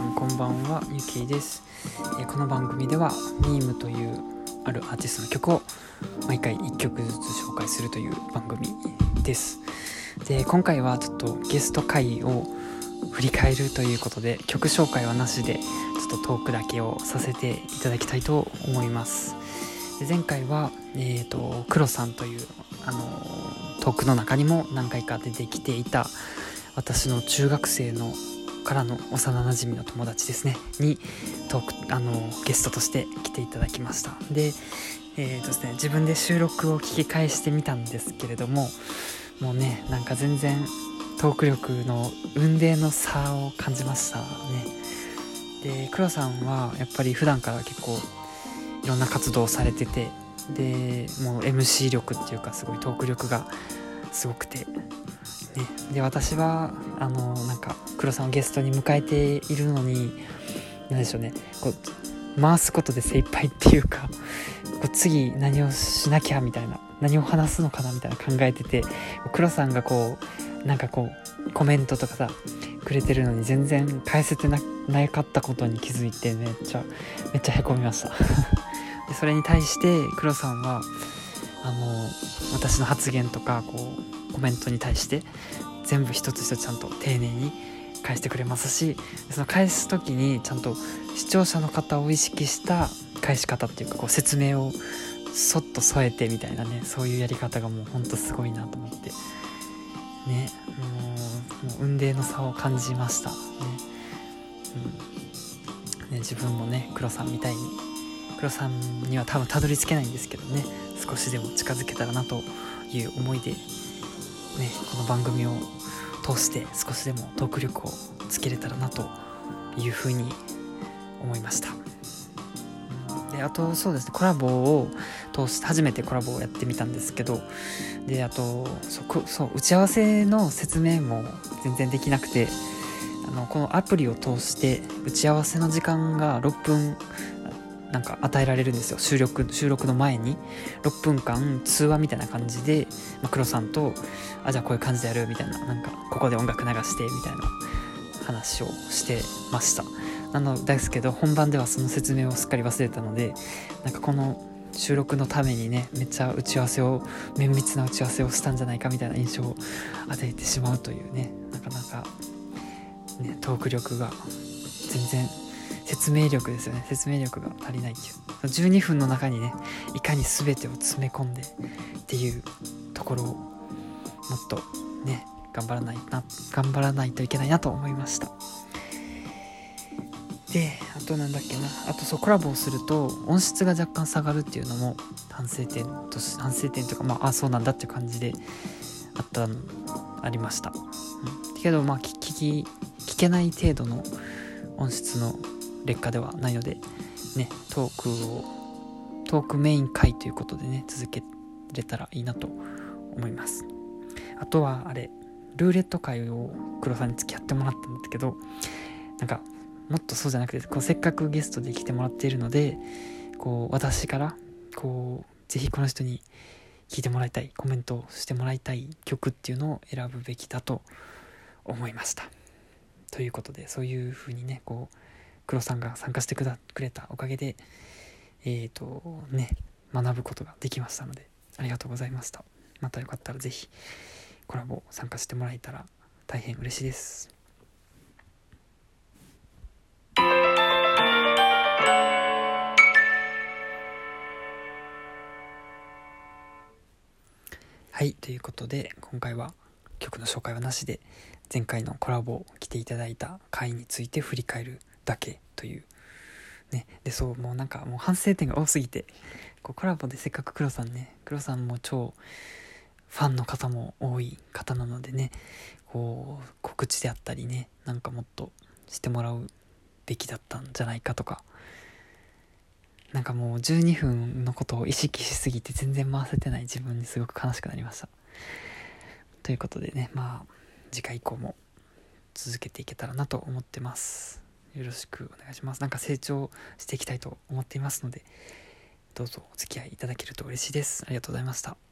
こんばんはゆきです、え、この番組ではミームというあるアーティストの曲を毎回1曲ずつ紹介するという番組です。で今回はちょっとゲスト会を振り返るということで曲紹介はなしでちょっとトークだけをさせていただきたいと思います。で前回はえっ、ー、とクロさんというあのトークの中にも何回か出てきていた私の中学生のからの幼なじみの友達ですね。にトークあのゲストとして来ていただきました。で,、えーとですね、自分で収録を聞き返してみたんですけれどももうねなんか全然トーク力の運命の差を感じましたね。で黒さんはやっぱり普段から結構いろんな活動をされててでもう MC 力っていうかすごいトーク力がすごくて。ね、で私はあのなんか黒さんをゲストに迎えているのに何でしょうね。こう回すことで精一杯っていうかこう次何をしなきゃみたいな何を話すのかなみたいな考えてて黒さんがこうなんかこうコメントとかさくれてるのに全然返せてなかったことに気づいてめっちゃめっちゃへこみました。でそれに対して黒さんはあの私の発言とかこうコメントに対して全部一つ一つちゃんと丁寧に返してくれますしその返す時にちゃんと視聴者の方を意識した返し方っていうかこう説明をそっと添えてみたいなねそういうやり方がもうほんとすごいなと思ってねもうもう運命の差を感じましたね,、うん、ね自分もね黒さんみたいに黒さんには多分たどり着けないんですけどね。少しでも近づけたらなという思いでね、この番組を通して少しでもトーク力をつけれたらなというふうに思いました。であとそうですねコラボを通して初めてコラボをやってみたんですけどであとそそう打ち合わせの説明も全然できなくてあのこのアプリを通して打ち合わせの時間が6分なんか与えられるんですよ。収録収録の前に。6分間通話みたいな感じで、まあ、黒さんとあじゃあこういう感じでやるみたいな。なんかここで音楽流してみたいな話をしてました。なのですけど本番ではその説明をすっかり忘れたのでなんかこの収録のためにねめっちゃ打ち合わせを綿密な打ち合わせをしたんじゃないかみたいな印象を与えてしまうというねなかなかねトーク力が全然説明力ですよね。説明力が足りないっていう。12分の中にねいかに全てを詰め込んでっていうところをもっとね頑張らないな頑張らないといけないなと思いました。であとなんだっけな。あとそうコラボをすると音質が若干下がるっていうのも反省点と反省点とかまああそうなんだっていう感じであったありました、うん、けどまあ聞き聞けない程度の音質の劣化ではないので、ね、トークを、トークメイン回ということでね、続けれたらいいなと思います。あとは、あれ、ルーレット会を黒さんに付き合ってもらったんだけど、なんか、もっとそうじゃなくて、こうせっかくゲストで来てもらっているので、こう、私から、こう、ぜひこの人に聞いてもらいたい、コメントしてもらいたい曲っていうのを選ぶべきだと思いました。ということで、そういうふうにね、こう、黒さんが参加してくだくれたおかげで、えっ、ー、とね、学ぶことができましたので、ありがとうございました。またよかったら是非コラボ参加してもらえたら大変嬉しいです。はい、ということで今回は曲の紹介はなしで前回のコラボ来ていただいた回について振り返るだけという。ね。でそうもうなんかもう反省点が多すぎて。こうコラボでせっかく黒さんね黒さんも超ファンの方も多い方なのでね。こう告知であったりねなんかもっとしてもらうべきだったんじゃないかとか。なんかもう12分のことを意識しすぎて全然回せてない自分にすごく悲しくなりました。ということでねまあ次回以降も続けていけたらなと思ってます。よろしくお願いします。なんか成長していきたいと思っていますので、どうぞお付き合いいただけると嬉しいです。ありがとうございました。